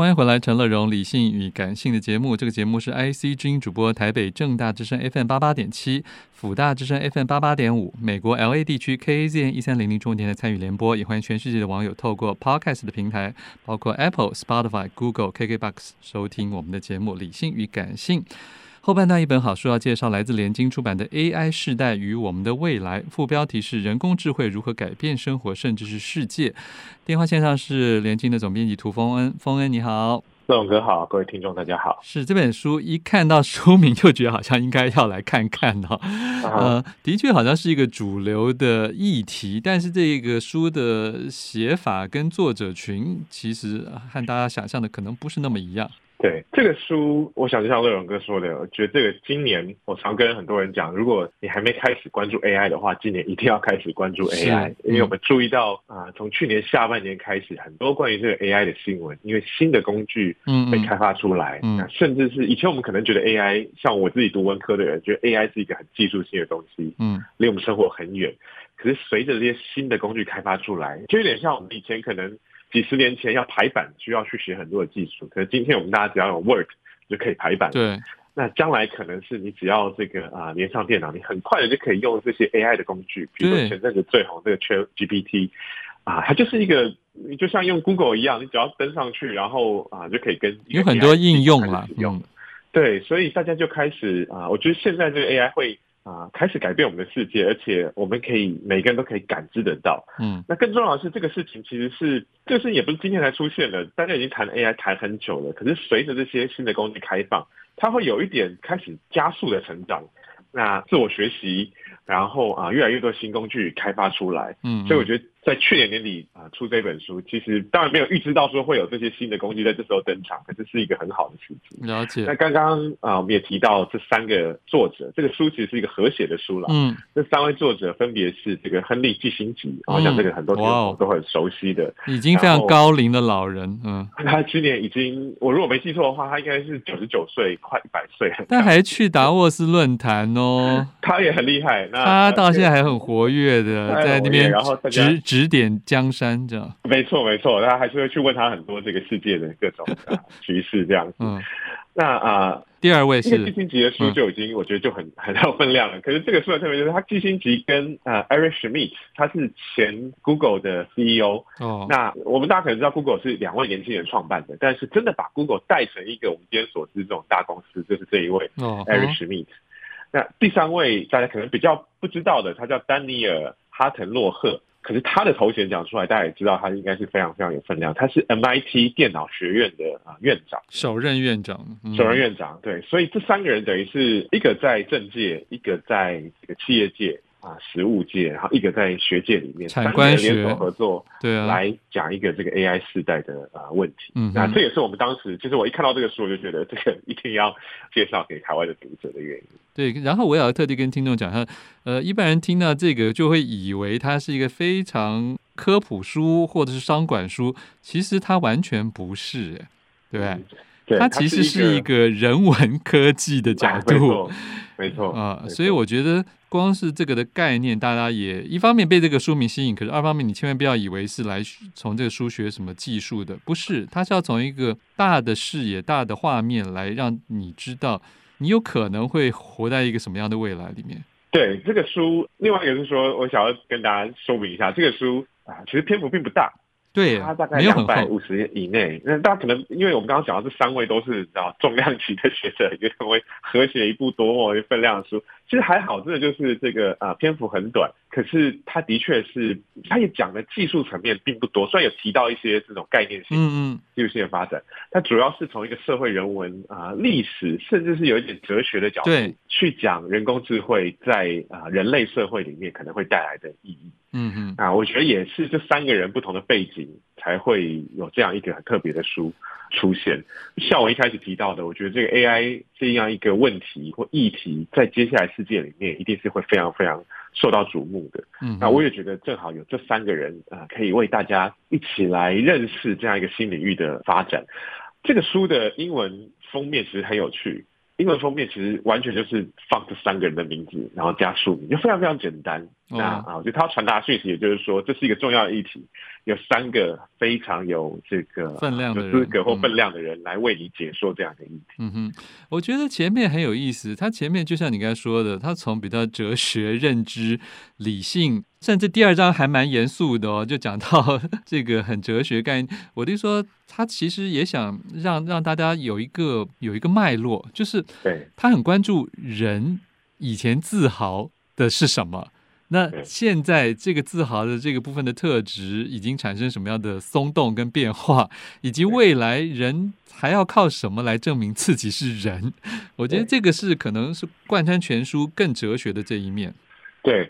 欢迎回来，陈乐融理性与感性的节目。这个节目是 IC 之音主播，台北正大之声 FM 八八点七，辅大之声 FM 八八点五，美国 LA 地区 KAZN 一三零零中文电台参与联播。也欢迎全世界的网友透过 Podcast 的平台，包括 Apple、Spotify、Google、KKBox 收听我们的节目《理性与感性》。后半段一本好书要介绍，来自联经出版的《AI 世代与我们的未来》，副标题是“人工智慧如何改变生活，甚至是世界”。电话线上是联经的总编辑涂丰恩，丰恩你好，乐融哥好，各位听众大家好。是这本书一看到书名就觉得好像应该要来看看哦。呃，的确好像是一个主流的议题，但是这个书的写法跟作者群其实和大家想象的可能不是那么一样。对这个书，我想就像乐融哥说的，我觉得这个今年我常跟很多人讲，如果你还没开始关注 AI 的话，今年一定要开始关注 AI，嗯、因为我们注意到啊，从去年下半年开始，很多关于这个 AI 的新闻，因为新的工具被开发出来，嗯，嗯甚至是以前我们可能觉得 AI，像我自己读文科的人，觉得 AI 是一个很技术性的东西，嗯，离我们生活很远。可是随着这些新的工具开发出来，就有点像我们以前可能。几十年前要排版，需要去学很多的技术。可是今天我们大家只要有 Word 就可以排版。对。那将来可能是你只要这个啊连上电脑，你很快的就可以用这些 AI 的工具。比如说前阵子最红这个 ChatGPT 啊，它就是一个你就像用 Google 一样，你只要登上去，然后啊就可以跟有很多应用了。用、嗯。对，所以大家就开始啊，我觉得现在这个 AI 会。啊，开始改变我们的世界，而且我们可以每个人都可以感知得到。嗯，那更重要的是，这个事情其实是这个事情也不是今天才出现的，大家已经谈 AI 谈很久了。可是随着这些新的工具开放，它会有一点开始加速的成长。那自我学习，然后啊，越来越多新工具开发出来。嗯，所以我觉得。在去年年底啊出这本书，其实当然没有预知到说会有这些新的工具在这时候登场，可是是一个很好的事情。了解。那刚刚啊我们也提到这三个作者，这个书其实是一个合写的书了。嗯。这三位作者分别是这个亨利季辛吉，好像这个很多听众都很熟悉的，已经非常高龄的老人。嗯。他去年已经，我如果没记错的话，他应该是九十九岁，快一百岁。但还去达沃斯论坛哦。他也很厉害。那他到现在还很活跃的，在那边然后指指点江山这样。没错没错，他还是会去问他很多这个世界的各种 局势这样子。嗯，那啊，呃、第二位是基辛吉的书就已经我觉得就很很有分量了。嗯、可是这个书的特别就是他基辛吉跟呃 Eric Schmidt，他是前 Google 的 CEO。哦，那我们大家可能知道 Google 是两位年轻人创办的，但是真的把 Google 带成一个我们今天所知这种大公司，就是这一位哦 Eric Schmidt。那第三位大家可能比较不知道的，他叫丹尼尔哈腾洛赫。可是他的头衔讲出来，大家也知道他应该是非常非常有分量。他是 MIT 电脑学院的啊院长，首任院长，嗯、首任院长。对，所以这三个人等于是一个在政界，一个在这个企业界。啊，实务界，然后一个在学界里面，产官学联手合作，对啊，来讲一个这个 AI 世代的啊问题。嗯，那这也是我们当时，就是我一看到这个书，我就觉得这个 一定要介绍给台湾的读者的原因。对，然后我也要特地跟听众讲，他呃，一般人听到这个就会以为它是一个非常科普书或者是商管书，其实它完全不是，对，它其实是一个人文科技的角 度。没错啊，所以我觉得光是这个的概念，大家也一方面被这个书名吸引，可是二方面你千万不要以为是来从这个书学什么技术的，不是，它是要从一个大的视野、大的画面来让你知道你有可能会活在一个什么样的未来里面。对这个书，另外一个是说，我想要跟大家说明一下，这个书啊，其实篇幅并不大。对，它大概两百五十页以内。那大家可能因为我们刚刚讲到这三位都是啊重量级的学者，也成为合写一部多么分量的书。其实还好，真的就是这个啊篇幅很短，可是他的确是，他也讲的技术层面并不多。虽然有提到一些这种概念性、嗯嗯技术性的发展，它主要是从一个社会人文啊历史，甚至是有一点哲学的角度去讲人工智慧在啊人类社会里面可能会带来的意义。嗯嗯啊，我觉得也是这三个人不同的背景才会有这样一个很特别的书出现。像我一开始提到的，我觉得这个 AI 这样一个问题或议题，在接下来世界里面一定是会非常非常受到瞩目的。嗯，那我也觉得正好有这三个人啊，可以为大家一起来认识这样一个新领域的发展。这个书的英文封面其实很有趣。英文封面其实完全就是放这三个人的名字，然后加书名，就非常非常简单。那啊，我觉得他要传达讯息，也就是说这是一个重要的议题。有三个非常有这个分量的资格或分量的人来为你解说这样的议题。嗯哼，我觉得前面很有意思，他前面就像你刚才说的，他从比较哲学、认知、理性，甚至第二章还蛮严肃的哦，就讲到 这个很哲学概念。我就说他其实也想让让大家有一个有一个脉络，就是对他很关注人以前自豪的是什么。那现在这个自豪的这个部分的特质已经产生什么样的松动跟变化，以及未来人还要靠什么来证明自己是人？我觉得这个是可能是贯穿全书更哲学的这一面。对。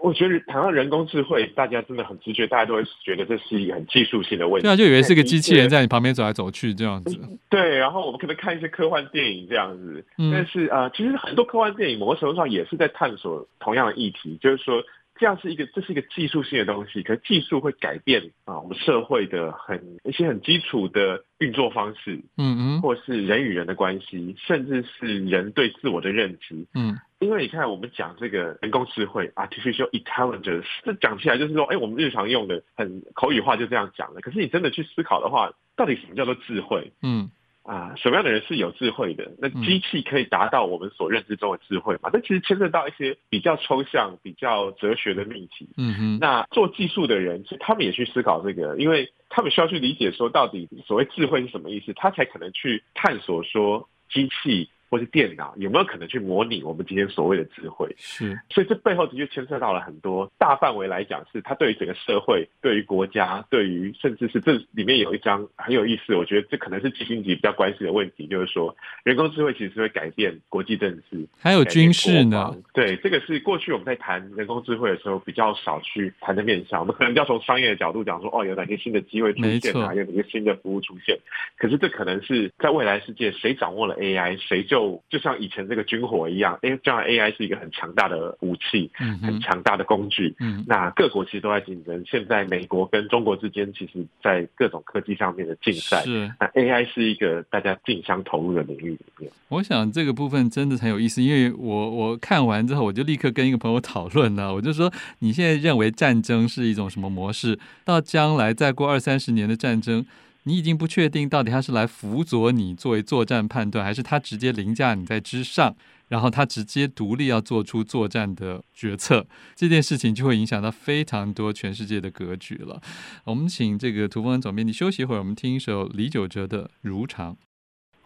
我觉得谈到人工智慧，大家真的很直觉，大家都会觉得这是一个很技术性的问题。对啊，就以为是个机器人在你旁边走来走去这样子。对，然后我们可能看一些科幻电影这样子，嗯、但是啊、呃，其实很多科幻电影某个程度上也是在探索同样的议题，就是说。这样是一个，这是一个技术性的东西，可是技术会改变啊，我们社会的很一些很基础的运作方式，嗯嗯，或是人与人的关系，甚至是人对自我的认知，嗯，因为你看我们讲这个人工智慧 （artificial intelligence），这讲起来就是说，哎，我们日常用的很口语化就这样讲了，可是你真的去思考的话，到底什么叫做智慧？嗯。啊，什么样的人是有智慧的？那机器可以达到我们所认知中的智慧吗？这其实牵涉到一些比较抽象、比较哲学的命题。嗯哼，那做技术的人，其实他们也去思考这个，因为他们需要去理解说，到底所谓智慧是什么意思，他才可能去探索说机器。或是电脑有没有可能去模拟我们今天所谓的智慧？是，所以这背后的确牵涉到了很多大范围来讲，是它对于整个社会、对于国家、对于甚至是这里面有一章很有意思，我觉得这可能是基辛级比较关心的问题，就是说人工智慧其实是会改变国际政治，还有军事呢？对，这个是过去我们在谈人工智慧的时候比较少去谈的面向，我们可能要从商业的角度讲说，哦，有哪些新的机会出现啊？有哪些新的服务出现？可是这可能是在未来世界，谁掌握了 AI，谁就就就像以前这个军火一样，哎，将来 AI 是一个很强大的武器，嗯，很强大的工具。嗯，那各国其实都在竞争。现在美国跟中国之间，其实，在各种科技上面的竞赛。是，那 AI 是一个大家竞相投入的领域里面。我想这个部分真的很有意思，因为我我看完之后，我就立刻跟一个朋友讨论了。我就说，你现在认为战争是一种什么模式？到将来再过二三十年的战争？你已经不确定到底他是来辅佐你作为作战判断，还是他直接凌驾你在之上，然后他直接独立要做出作战的决策，这件事情就会影响到非常多全世界的格局了。我们请这个涂峰恩总编你休息一会儿，我们听一首李玖哲的《如常》。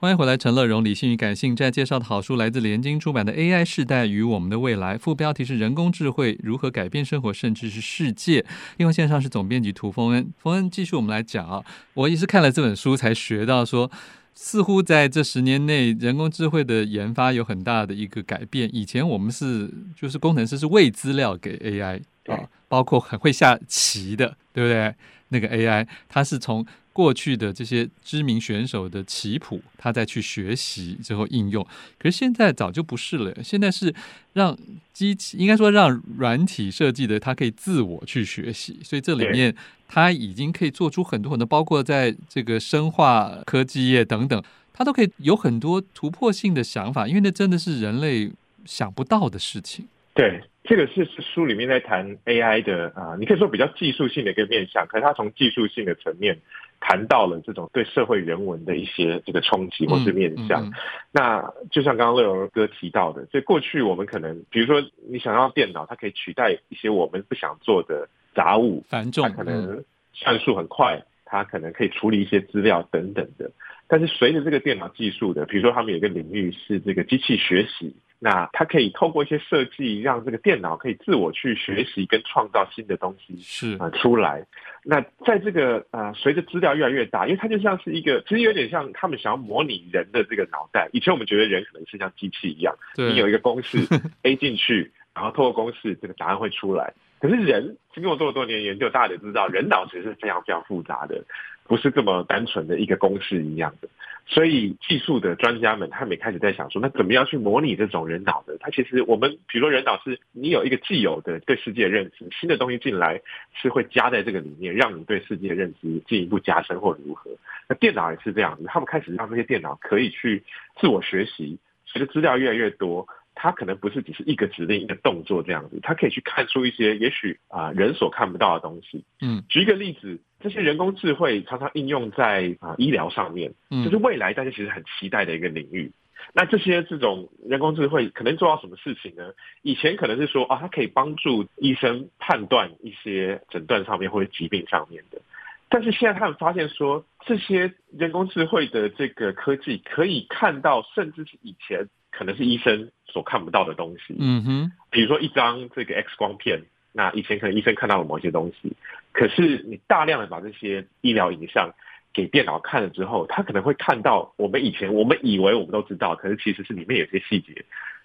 欢迎回来，陈乐融理性与感性。在介绍的好书来自联经出版的《AI 世代与我们的未来》，副标题是“人工智慧如何改变生活，甚至是世界”。另外线上是总编辑涂峰恩，峰恩继续我们来讲啊。我也是看了这本书才学到说，似乎在这十年内，人工智慧的研发有很大的一个改变。以前我们是就是工程师是喂资料给 AI 啊，包括很会下棋的，对不对？那个 AI 它是从。过去的这些知名选手的棋谱，它再去学习之后应用，可是现在早就不是了。现在是让机器，应该说让软体设计的，它可以自我去学习。所以这里面它已经可以做出很多很多，包括在这个生化科技业等等，它都可以有很多突破性的想法，因为那真的是人类想不到的事情。对，这个是书里面在谈 AI 的啊，你可以说比较技术性的一个面向，可是它从技术性的层面。谈到了这种对社会人文的一些这个冲击或是面向，嗯嗯、那就像刚刚乐荣哥提到的，所以过去我们可能，比如说你想要电脑，它可以取代一些我们不想做的杂物，繁重，它可能算数很快，它可能可以处理一些资料等等的。但是随着这个电脑技术的，比如说他们有一个领域是这个机器学习。那它可以透过一些设计，让这个电脑可以自我去学习跟创造新的东西，是啊出来。那在这个呃，随着资料越来越大，因为它就像是一个，其实有点像他们想要模拟人的这个脑袋。以前我们觉得人可能是像机器一样，你有一个公式 A 进去，然后透过公式这个答案会出来。可是人经过这么多年研究，大家也知道，人脑其实是非常非常复杂的，不是这么单纯的一个公式一样的。所以技术的专家们，他们也开始在想说，那怎么样去模拟这种人脑的？它其实我们，比如说人脑是你有一个既有的对世界认知，新的东西进来是会加在这个里面，让你对世界认知进一步加深或如何。那电脑也是这样子，他们开始让这些电脑可以去自我学习，随着资料越来越多，它可能不是只是一个指令、一个动作这样子，它可以去看出一些也许啊、呃、人所看不到的东西。嗯，举一个例子，这些人工智慧常常应用在啊、呃、医疗上面，就是未来大家其实很期待的一个领域。那这些这种人工智慧可能做到什么事情呢？以前可能是说啊，它可以帮助医生判断一些诊断上面或者疾病上面的。但是现在他们发现说，这些人工智慧的这个科技可以看到，甚至是以前可能是医生所看不到的东西。嗯哼，比如说一张这个 X 光片，那以前可能医生看到了某些东西，可是你大量的把这些医疗影像给电脑看了之后，它可能会看到我们以前我们以为我们都知道，可是其实是里面有些细节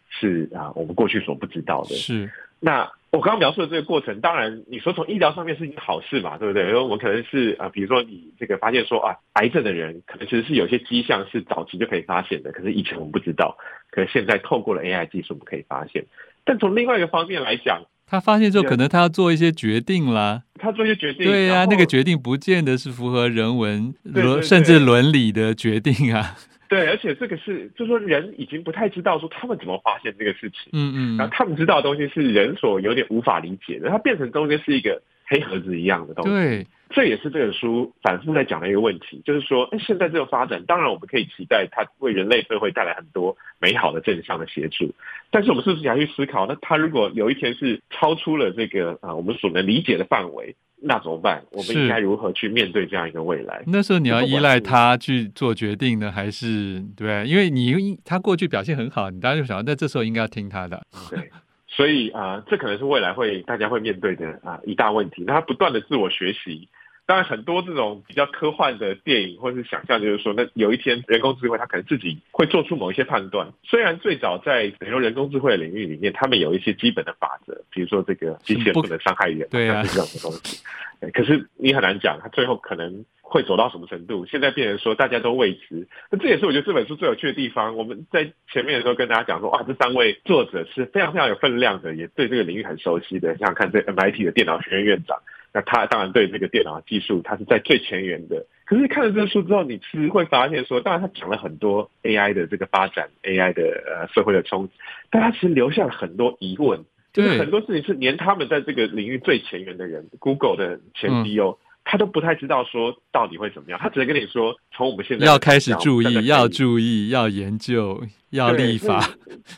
是啊我们过去所不知道的。是。那我刚刚描述的这个过程，当然你说从医疗上面是一件好事嘛，对不对？因为我们可能是啊，比如说你这个发现说啊，癌症的人可能其实是有些迹象是早期就可以发现的，可是以前我们不知道，可是现在透过了 AI 技术，我们可以发现。但从另外一个方面来讲，他发现之后，可能他要做一些决定啦。他做一些决定，对呀、啊，那个决定不见得是符合人文伦甚至伦理的决定啊。对，而且这个是，就是说人已经不太知道说他们怎么发现这个事情，嗯嗯，然后他们知道的东西是人所有点无法理解的，它变成中间是一个黑盒子一样的东西。对，这也是这本书反复在讲的一个问题，就是说，哎，现在这个发展，当然我们可以期待它为人类社会带来很多美好的正向的协助，但是我们是不是要去思考，那它如果有一天是超出了这个啊我们所能理解的范围？那怎么办？我们应该如何去面对这样一个未来？那时候你要依赖他去做决定呢，还是对？因为你他过去表现很好，你当然就想，那这时候应该要听他的。对，所以啊、这可能是未来会大家会面对的啊、一大问题。那他不断的自我学习。当然，很多这种比较科幻的电影或是想象，就是说，那有一天人工智慧它可能自己会做出某一些判断。虽然最早在比如说人工智慧的领域里面，他们有一些基本的法则，比如说这个机器人不能伤害人，对啊，是这样的东西。可是你很难讲，它最后可能会走到什么程度。现在变成说大家都未知，那这也是我觉得这本书最有趣的地方。我们在前面的时候跟大家讲说，哇，这三位作者是非常非常有分量的，也对这个领域很熟悉的。想想看，这 MIT 的电脑学院院长。那他当然对这个电脑技术，他是在最前沿的。可是看了这个书之后，你其实会发现说，当然他讲了很多 AI 的这个发展，AI 的呃社会的冲击，但他其实留下了很多疑问，就是很多事情是连他们在这个领域最前沿的人，Google 的前 CEO、嗯。他都不太知道说到底会怎么样，他只能跟你说，从我们现在要开始注意，要注意，要研究，要立法，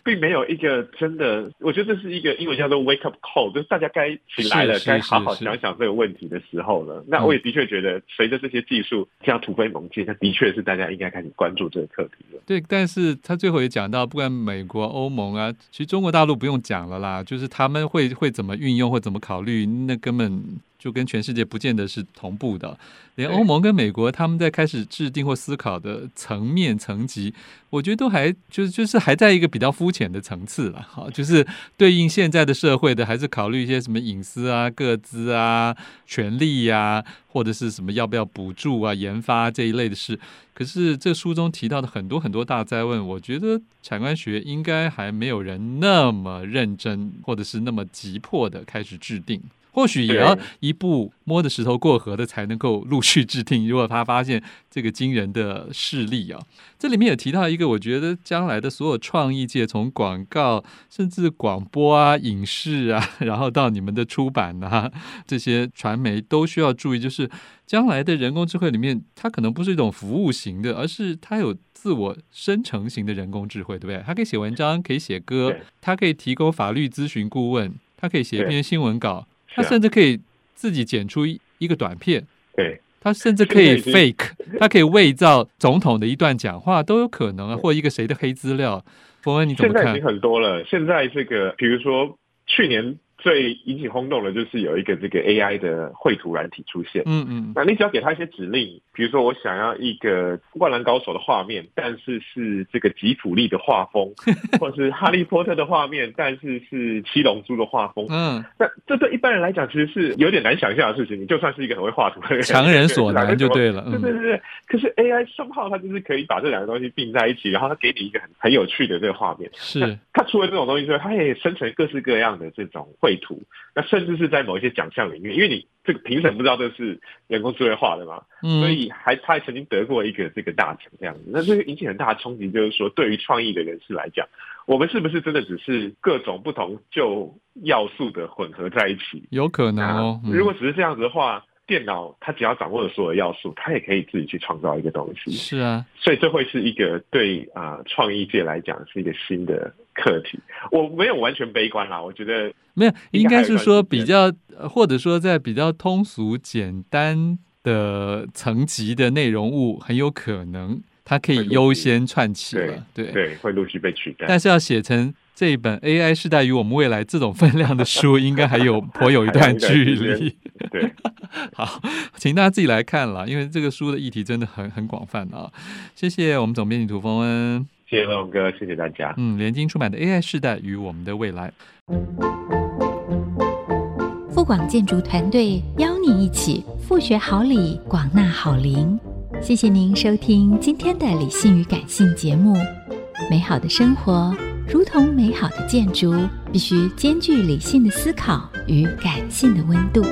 并没有一个真的，我觉得这是一个英文叫做 wake up call，就是大家该起来了，该好好想想这个问题的时候了。那我也的确觉得，随着这些技术这样突飞猛进，那的确是大家应该开始关注这个课题了。对，但是他最后也讲到，不管美国、欧盟啊，其实中国大陆不用讲了啦，就是他们会会怎么运用或怎么考虑，那根本。就跟全世界不见得是同步的，连欧盟跟美国他们在开始制定或思考的层面层级，我觉得都还就是就是还在一个比较肤浅的层次了。哈，就是对应现在的社会的，还是考虑一些什么隐私啊、各资啊、权利呀、啊，或者是什么要不要补助啊、研发这一类的事。可是这书中提到的很多很多大灾问，我觉得产官学应该还没有人那么认真，或者是那么急迫的开始制定。或许也要一步摸着石头过河的才能够陆续制定。如果他发现这个惊人的事例啊，这里面也提到一个，我觉得将来的所有创意界，从广告甚至广播啊、影视啊，然后到你们的出版啊，这些传媒都需要注意，就是将来的人工智慧里面，它可能不是一种服务型的，而是它有自我生成型的人工智慧，对不对？它可以写文章，可以写歌，它可以提供法律咨询顾问，它可以写一篇新闻稿。他甚至可以自己剪出一一个短片，对，他甚至可以 fake，他可以伪造总统的一段讲话都有可能啊，或一个谁的黑资料。冯恩，你怎么看？现在已经很多了。现在这个，比如说去年。最引起轰动的，就是有一个这个 AI 的绘图软体出现。嗯嗯，那你只要给他一些指令，比如说我想要一个灌篮高手的画面，但是是这个吉卜力的画风，或是哈利波特的画面，但是是七龙珠的画风。嗯，那这对一般人来讲，其实是有点难想象的事情。你就算是一个很会画图的人，强人所难就对了。对对对对。可是 AI somehow 它就是可以把这两个东西并在一起，然后它给你一个很很有趣的这个画面。是。它除了这种东西之外，它也生成各式各样的这种绘。绘图，那甚至是在某一些奖项里面，因为你这个评审不知道这是人工智慧画的嘛，嗯、所以还他还曾经得过一个这个大奖这样子，那这个引起很大的冲击，就是说对于创意的人士来讲，我们是不是真的只是各种不同旧要素的混合在一起？有可能哦，如果只是这样子的话。电脑它只要掌握了所有要素，它也可以自己去创造一个东西。是啊，所以这会是一个对啊呃、创意界来讲是一个新的课题。我没有完全悲观啦，我觉得没有，应该是说比较，或者说在比较通俗简单的层级的内容物，很有可能它可以优先串起了。对对，对，会陆续被取代。但是要写成。这一本 AI 时代与我们未来这种分量的书，应该还有颇有一段 距离。对，好，请大家自己来看了，因为这个书的议题真的很很广泛啊。谢谢我们总编辑涂峰恩，谢谢乐荣哥，谢谢大家。嗯，联经出版的 AI 时代与我们的未来，富广建筑团队邀你一起富学好礼，广纳好邻。谢谢您收听今天的理性与感性节目，美好的生活。如同美好的建筑，必须兼具理性的思考与感性的温度。